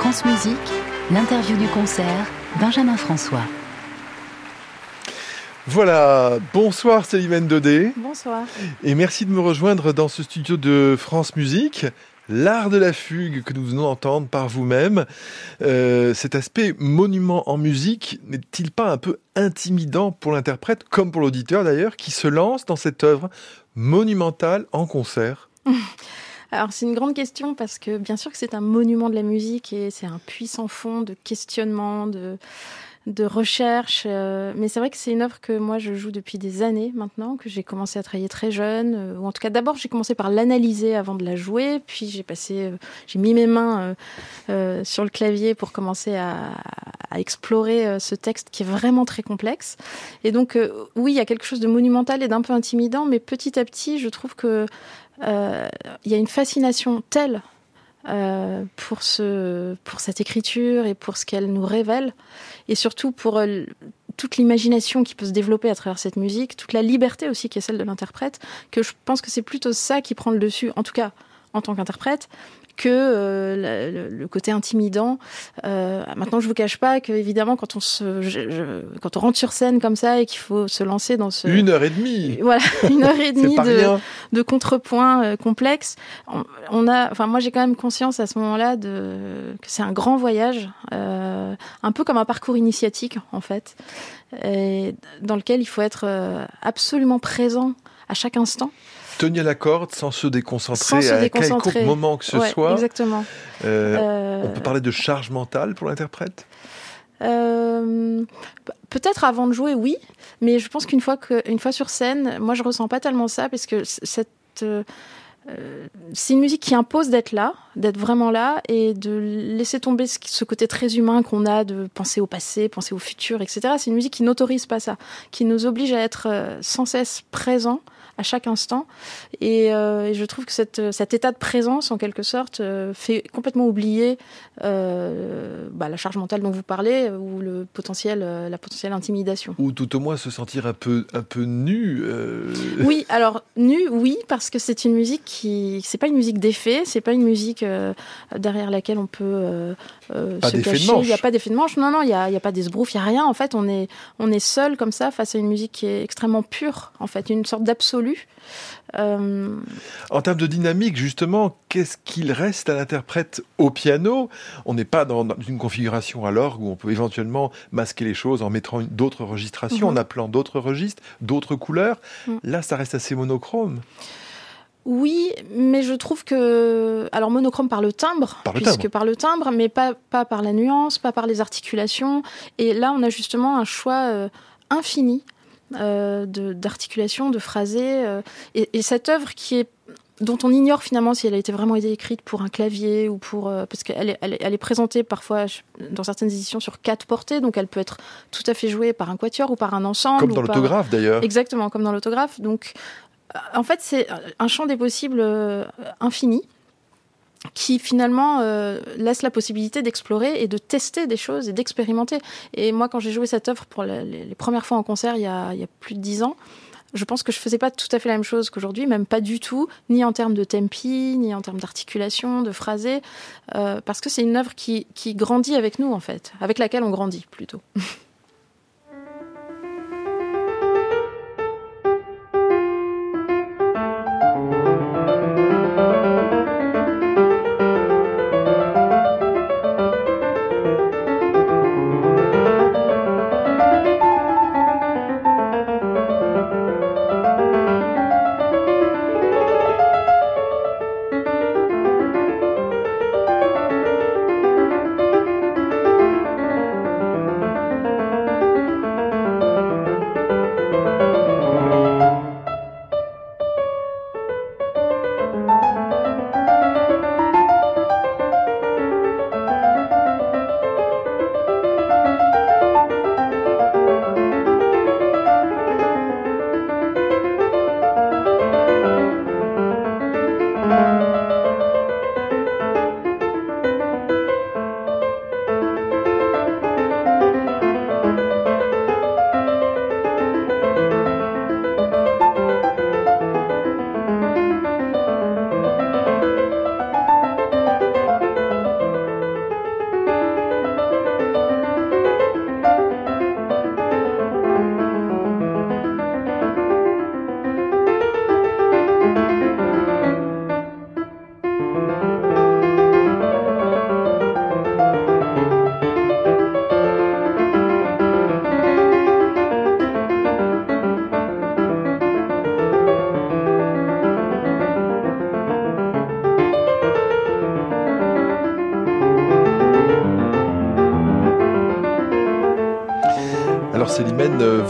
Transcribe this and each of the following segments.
France Musique, l'interview du concert, Benjamin François. Voilà, bonsoir Célimène Dodé. Bonsoir. Et merci de me rejoindre dans ce studio de France Musique. L'art de la fugue que nous venons d'entendre par vous-même, euh, cet aspect monument en musique n'est-il pas un peu intimidant pour l'interprète, comme pour l'auditeur d'ailleurs, qui se lance dans cette œuvre monumentale en concert? Alors c'est une grande question parce que bien sûr que c'est un monument de la musique et c'est un puissant fond de questionnement, de, de recherche. Euh, mais c'est vrai que c'est une œuvre que moi je joue depuis des années maintenant, que j'ai commencé à travailler très jeune. Euh, ou en tout cas d'abord j'ai commencé par l'analyser avant de la jouer, puis j'ai passé, euh, j'ai mis mes mains sur le clavier pour commencer à, à explorer ce texte qui est vraiment très complexe. Et donc oui, il y a quelque chose de monumental et d'un peu intimidant, mais petit à petit je trouve que il y a une fascination telle euh, pour, ce, pour cette écriture et pour ce qu'elle nous révèle, et surtout pour euh, toute l'imagination qui peut se développer à travers cette musique, toute la liberté aussi qui est celle de l'interprète, que je pense que c'est plutôt ça qui prend le dessus, en tout cas en tant qu'interprète, que euh, le, côté intimidant. Euh, maintenant, je vous cache pas que évidemment, quand on se, quand on rentre sur scène comme ça et qu'il faut se lancer dans ce une heure et demie, voilà, une heure et demie de, de contrepoints euh, complexes. On, a, enfin, moi, j'ai quand même conscience à ce moment-là de que c'est un grand voyage, un peu comme un parcours initiatique en fait, et dans lequel il faut être absolument présent à chaque instant tenir la corde sans se déconcentrer sans à quel moment que ce soit. Exactement. Euh, euh, on peut parler de charge mentale pour l'interprète? Euh, Peut-être avant de jouer, oui, mais je pense qu'une fois, que, fois sur scène, moi je ressens pas tellement ça parce que cette c'est une musique qui impose d'être là, d'être vraiment là et de laisser tomber ce côté très humain qu'on a de penser au passé, penser au futur, etc. C'est une musique qui n'autorise pas ça, qui nous oblige à être sans cesse présent à chaque instant. Euh, et, je trouve que cette, cet état de présence, en quelque sorte, euh, fait complètement oublier euh, bah, la charge mentale dont vous parlez ou le potentiel, la potentielle intimidation. Ou tout au moins se sentir un peu, un peu nu. Oui, alors nu, oui, parce que c'est une musique qui, c'est pas une musique d'effet, c'est pas une musique derrière laquelle on peut se cacher. Il n'y a pas d'effet de manche. Non, non, il n'y a, a, pas d'esbrouf, il n'y a rien. En fait, on est, on est seul comme ça face à une musique qui est extrêmement pure, en fait, une sorte d'absolu euh, en termes de dynamique, justement, qu'est-ce qu'il reste à l'interprète au piano? On n'est pas dans une configuration à l'orgue où on peut éventuellement masquer les choses en mettant d'autres registrations, en mhm. appelant d'autres registres, d'autres couleurs. Mhm. Là, ça reste assez monochrome. Oui, mais je trouve que alors monochrome par le timbre, par le puisque timbre. par le timbre, mais pas pas par la nuance, pas par les articulations. Et là, on a justement un choix euh, infini d'articulation, de, phrasé. Euh, et, cette œuvre qui est dont on ignore finalement si elle a été vraiment été écrite pour un clavier ou pour euh, parce qu'elle est, elle, est présentée parfois dans certaines éditions sur quatre portées donc elle peut être tout à fait jouée par un quatuor ou par un ensemble comme dans l'autographe d'ailleurs exactement comme dans l'autographe donc en fait c'est un champ des possibles infini qui finalement euh, laisse la possibilité d'explorer et de tester des choses et d'expérimenter. Et moi, quand j'ai joué cette œuvre pour les, premières fois en concert il y, a, plus de dix ans, je pense que je faisais pas tout à fait la même chose qu'aujourd'hui, même pas du tout, ni en termes de tempi, ni en termes d'articulation, de phrasé, euh, parce que c'est une œuvre qui grandit avec nous en fait, avec laquelle on grandit plutôt.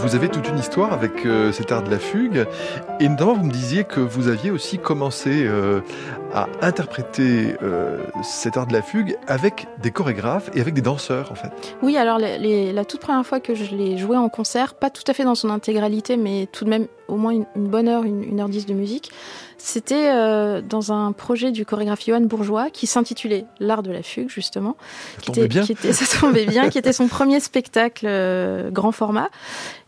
vous avez toute une histoire avec euh, cet art de la fugue. Et notamment, vous me disiez que vous aviez aussi commencé euh, à interpréter cet art de la fugue avec des chorégraphes et avec des danseurs, en fait. Oui, alors la toute première fois que je l'ai joué en concert, pas tout à fait dans son intégralité, mais tout de même au moins une, bonne heure, une, heure dix de musique, c'était euh, dans un projet du chorégraphe Johan Bourgeois qui s'intitulait L'art de la fugue, justement. Ça qui était, bien. Qui était, ça tombait bien, qui était son premier spectacle euh, grand format.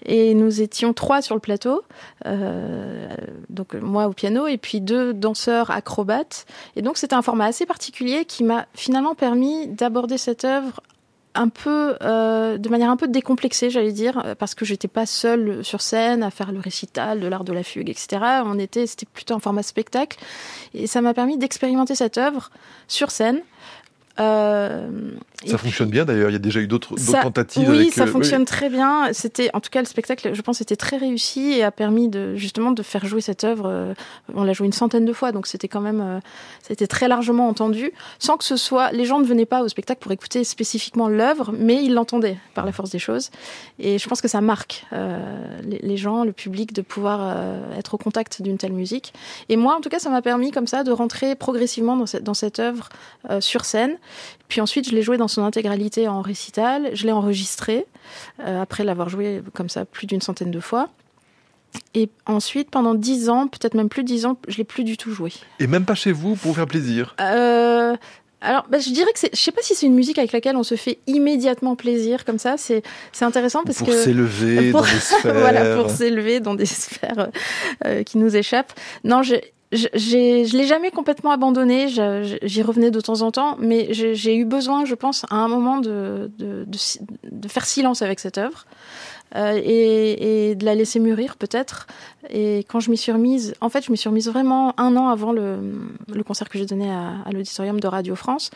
Et nous étions trois sur le plateau, euh, donc moi au piano et puis deux danseurs acrobates. Et donc c'était un format assez particulier qui m'a finalement permis d'aborder cette œuvre un peu euh, de manière un peu décomplexée j'allais dire parce que j'étais pas seule sur scène à faire le récital de l'art de la fugue etc on était c'était plutôt un format spectacle. Et ça m'a permis d'expérimenter cette œuvre sur scène euh, ça fonctionne bien d'ailleurs, il y a déjà eu d'autres tentatives. Oui, ça euh, fonctionne très bien. C'était, en tout cas, le spectacle, je pense, était très réussi et a permis de justement de faire jouer cette œuvre. Euh, on l'a joué une centaine de fois, donc c'était quand même, c'était très largement entendu, sans que ce soit. Les gens ne venaient pas au spectacle pour écouter spécifiquement l'œuvre, mais ils l'entendaient par la force des choses. Et je pense que ça marque les, gens, le public, de pouvoir être au contact d'une telle musique. Et moi, en tout cas, ça m'a permis comme ça de rentrer progressivement dans cette, dans cette œuvre sur scène puis ensuite, je l'ai joué dans son intégralité en récital. Je l'ai enregistré euh, après l'avoir joué comme ça plus d'une centaine de fois. Et ensuite, pendant dix ans, peut-être même plus dix ans, je l'ai plus du tout joué. Et même pas chez vous pour vous faire plaisir? Euh, alors, bah, je dirais que je sais pas si c'est une musique avec laquelle on se fait immédiatement plaisir comme ça. C'est, c'est intéressant parce que pour s'élever dans des sphères. voilà, pour s'élever dans des sphères euh, qui nous échappent. Non, je, je, l'ai jamais complètement abandonné. J'y revenais de temps en temps, mais j'ai eu besoin, je pense, à un moment de, de, de, de faire silence avec cette œuvre. Euh, et, et, de la laisser mûrir peut-être. Et quand je m'y suis remise, en fait, je m'y suis remise vraiment un an avant le, le concert que j'ai donné à, à l'auditorium de Radio France.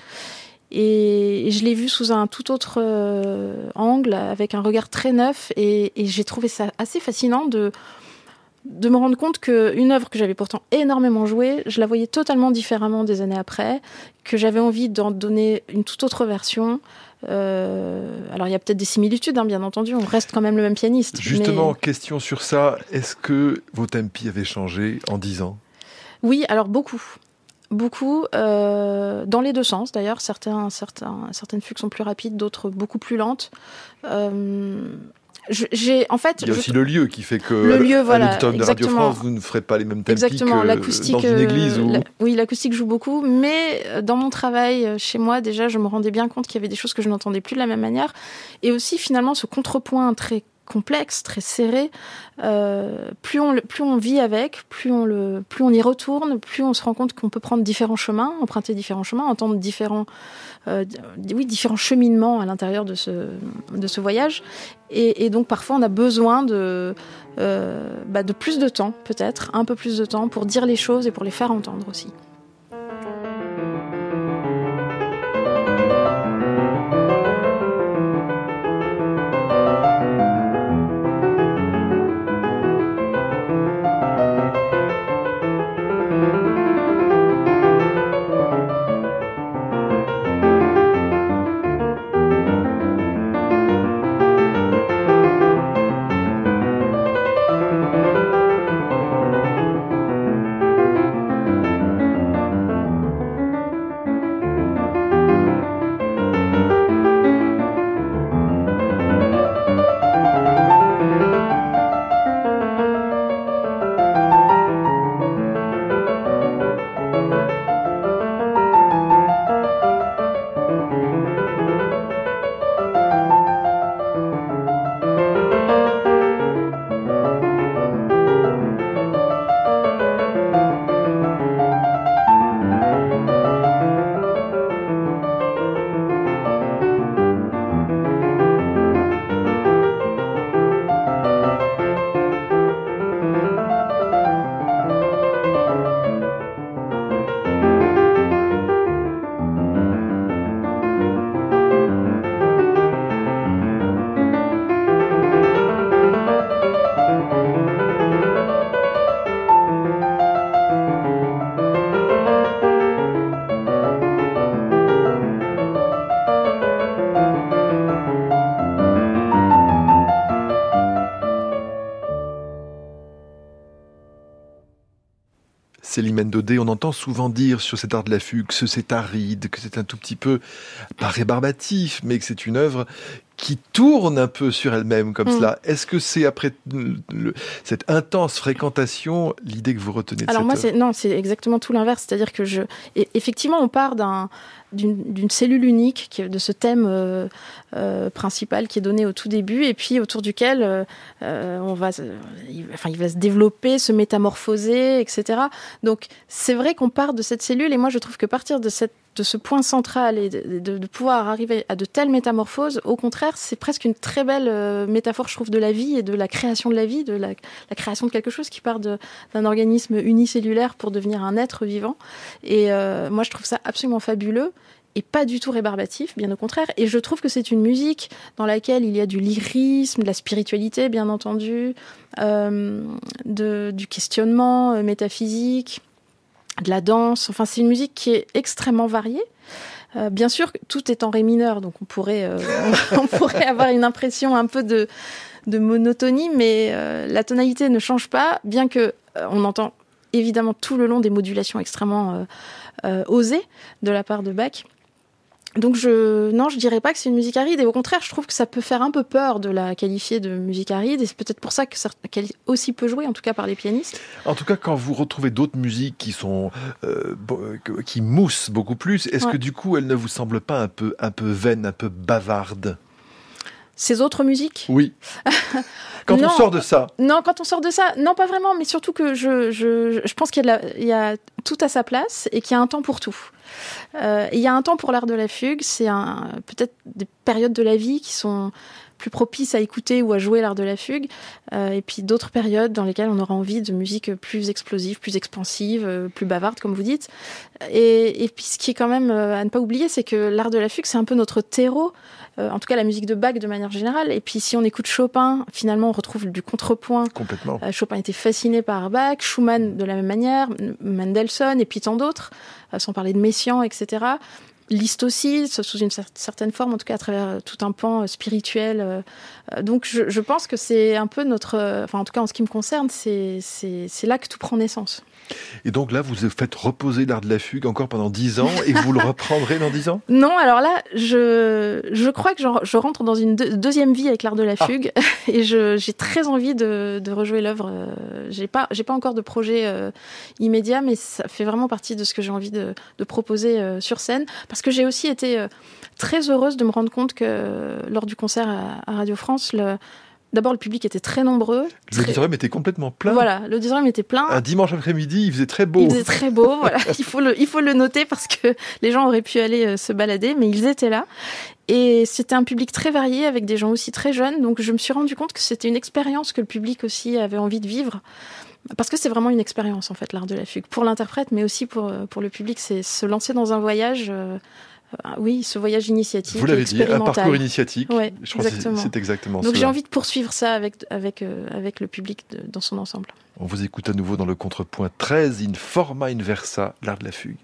Et, je l'ai vu sous un tout autre euh, angle, avec un regard très neuf, et, et j'ai trouvé ça assez fascinant de de me rendre compte qu'une œuvre que j'avais pourtant énormément jouée, je la voyais totalement différemment des années après, que j'avais envie d'en donner une toute autre version. Euh, alors il y a peut-être des similitudes, hein, bien entendu, on reste quand même le même pianiste. Justement, question sur ça, est-ce que vos tempi avaient changé en dix ans? Oui, alors beaucoup. Beaucoup, euh, dans les deux sens d'ailleurs. Certains, certains, certaines fugues sont plus rapides, d'autres beaucoup plus lentes. Euh, j'ai en fait. Il y a aussi le lieu qui fait que le lieu, voilà, de Radio France, vous ne ferez pas les mêmes tempi exactement, que dans une église. Ou... oui, l'acoustique joue beaucoup, mais euh, dans mon travail euh, chez moi, déjà, je me rendais bien compte qu'il y avait des choses que je n'entendais plus de la même manière, et aussi finalement ce contrepoint très complexe, très serré. Euh, plus, on, plus on vit avec, plus on, le, plus on y retourne, plus on se rend compte qu'on peut prendre différents chemins, emprunter différents chemins, entendre différents, euh, oui, différents cheminements à l'intérieur de ce, de ce voyage. Et, donc parfois on a besoin de, euh, bah, de plus de temps, peut-être, un peu plus de temps pour dire les choses et pour les faire entendre aussi. Célimène on entend souvent dire sur cet art de la fugue que c'est aride, que c'est un tout petit peu, pas rébarbatif, mais que c'est une œuvre qui tourne un peu sur elle-même comme mm. cela. Est-ce que c'est après cette intense fréquentation l'idée que vous retenez de Alors moi, c'est non, c'est exactement tout l'inverse. C'est-à-dire que je, effectivement, on part d'un d'une cellule unique de ce thème euh, euh, principal qui est donné au tout début et puis autour duquel euh, on va, il, enfin, il va se développer, se métamorphoser, etc. Donc c'est vrai qu'on part de cette cellule et moi je trouve que partir de cette de ce point central et de, pouvoir arriver à de telles métamorphoses, au contraire, c'est presque une très belle euh, métaphore, je trouve, de la vie et de la création de la vie, de la, création de quelque chose qui part d'un organisme unicellulaire pour devenir un être vivant. Et euh, moi, je trouve ça absolument fabuleux et pas du tout rébarbatif, bien au contraire. Et je trouve que c'est une musique dans laquelle il y a du lyrisme, de la spiritualité, bien entendu, euh, de, du questionnement métaphysique de la danse. Enfin, c'est une musique qui est extrêmement variée. Euh, bien sûr, tout est en ré mineur, donc on pourrait, euh, on, pourrait avoir une impression un peu de, de monotonie, mais euh, la tonalité ne change pas, bien que on entend évidemment tout le long des modulations extrêmement osées de la part de Bach. Donc je non, je dirais pas que c'est une musique aride. Et au contraire, je trouve que ça peut faire un peu peur de la qualifier de musique aride. Et c'est peut-être pour ça que qu'elle aussi peut jouer en tout cas par les pianistes. En tout cas, quand vous retrouvez d'autres musiques qui sont euh, qui moussent beaucoup plus, est-ce que du coup, elles ne vous semblent pas un peu un peu vaines, un peu bavardes? Ces autres musiques? Oui. Quand on sort de ça. Non, quand on sort de ça, non, pas vraiment, mais surtout que je, je, je pense qu'il y, y, a tout à sa place et qu'il y a un temps pour tout. Euh, il y a un temps pour l'art de la fugue, c'est peut-être des périodes de la vie qui sont plus propices à écouter ou à jouer l'art de la fugue, euh, et puis d'autres périodes dans lesquelles on aura envie de musique plus explosive, plus expansive, euh, plus bavarde, comme vous dites. Et, et, puis ce qui est quand même à ne pas oublier, c'est que l'art de la fugue, c'est un peu notre terreau. Euh, en tout cas la musique de Bach de manière générale. Et puis si on écoute Chopin, finalement on retrouve du contrepoint. Complètement. Euh, Chopin était fasciné par Bach, Schumann de la même manière, Mendelssohn et puis tant d'autres, euh, sans parler de Messiaen, etc. Liszt aussi, sous une certaine forme, en tout cas à travers tout un pan spirituel. Donc je, je pense que c'est un peu notre, enfin en tout cas en ce qui me concerne, c'est là que tout prend naissance. Et donc là, vous faites reposer l'art de la fugue encore pendant dix ans et vous le reprendrez dans dix ans? Non, alors là, je, je crois que je, rentre dans une deuxième vie avec l'art de la ah. fugue et j'ai très envie de, de rejouer l'œuvre. Euh, j'ai pas, pas encore de projet euh, immédiat, mais ça fait vraiment partie de ce que j'ai envie de, de proposer euh, sur scène parce que j'ai aussi été très heureuse de me rendre compte que lors du concert à, à Radio France, le, D'abord, le public était très nombreux. L'auditorium était complètement plein. Voilà, l'auditorium était plein. Un dimanche après-midi, il faisait très beau. Il faisait très beau, voilà. Il faut, le, il faut le noter parce que les gens auraient pu aller euh, se balader, mais ils étaient là. Et c'était un public très varié avec des gens aussi très jeunes. Donc je me suis rendu compte que c'était une expérience que le public aussi avait envie de vivre. Parce que c'est vraiment une expérience, en fait, l'art de la fugue. Pour l'interprète, mais aussi pour, euh, pour le public, c'est se lancer dans un voyage. Euh, oui, ce voyage initiatique. Vous l'avez dit, un parcours initiatique. Ouais, je crois exactement. c'est exactement Donc j'ai envie de poursuivre ça avec, avec, euh, avec le public dans son ensemble. On vous écoute à nouveau dans le contrepoint 13, in forma inversa, l'art de la fugue.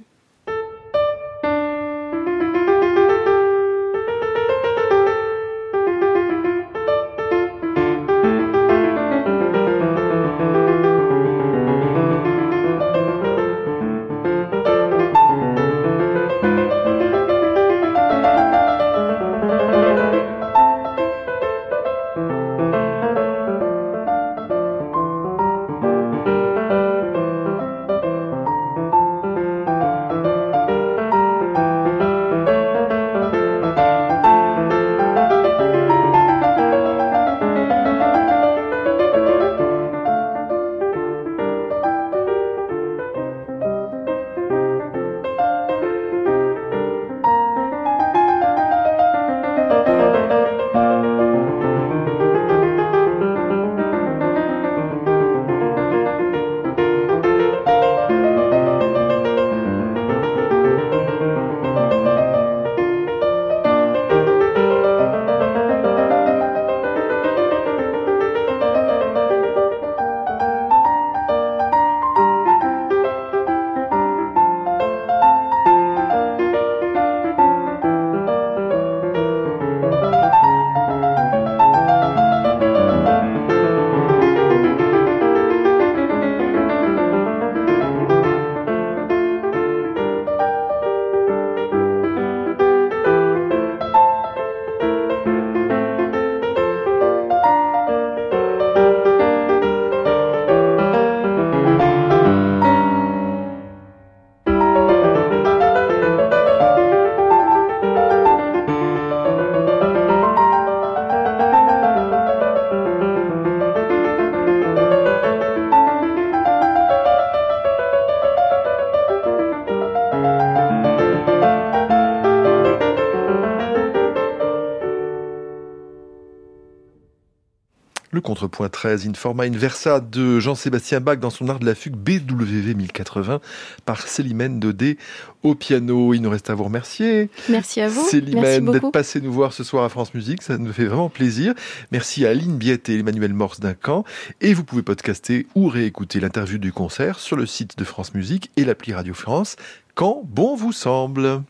Contrepoint 13 in forma inversa de Jean-Sébastien Bach dans son art de la fugue BWV 1080 par Célimène Dodé au piano. Il nous reste à vous remercier. Merci à vous. Célimène d'être passé nous voir ce soir à France Musique, ça nous fait vraiment plaisir. Merci à Aline Biette et Emmanuel Morse Duncan. Et vous pouvez podcaster ou réécouter l'interview du concert sur le site de France Musique et l'appli Radio France quand bon vous semble.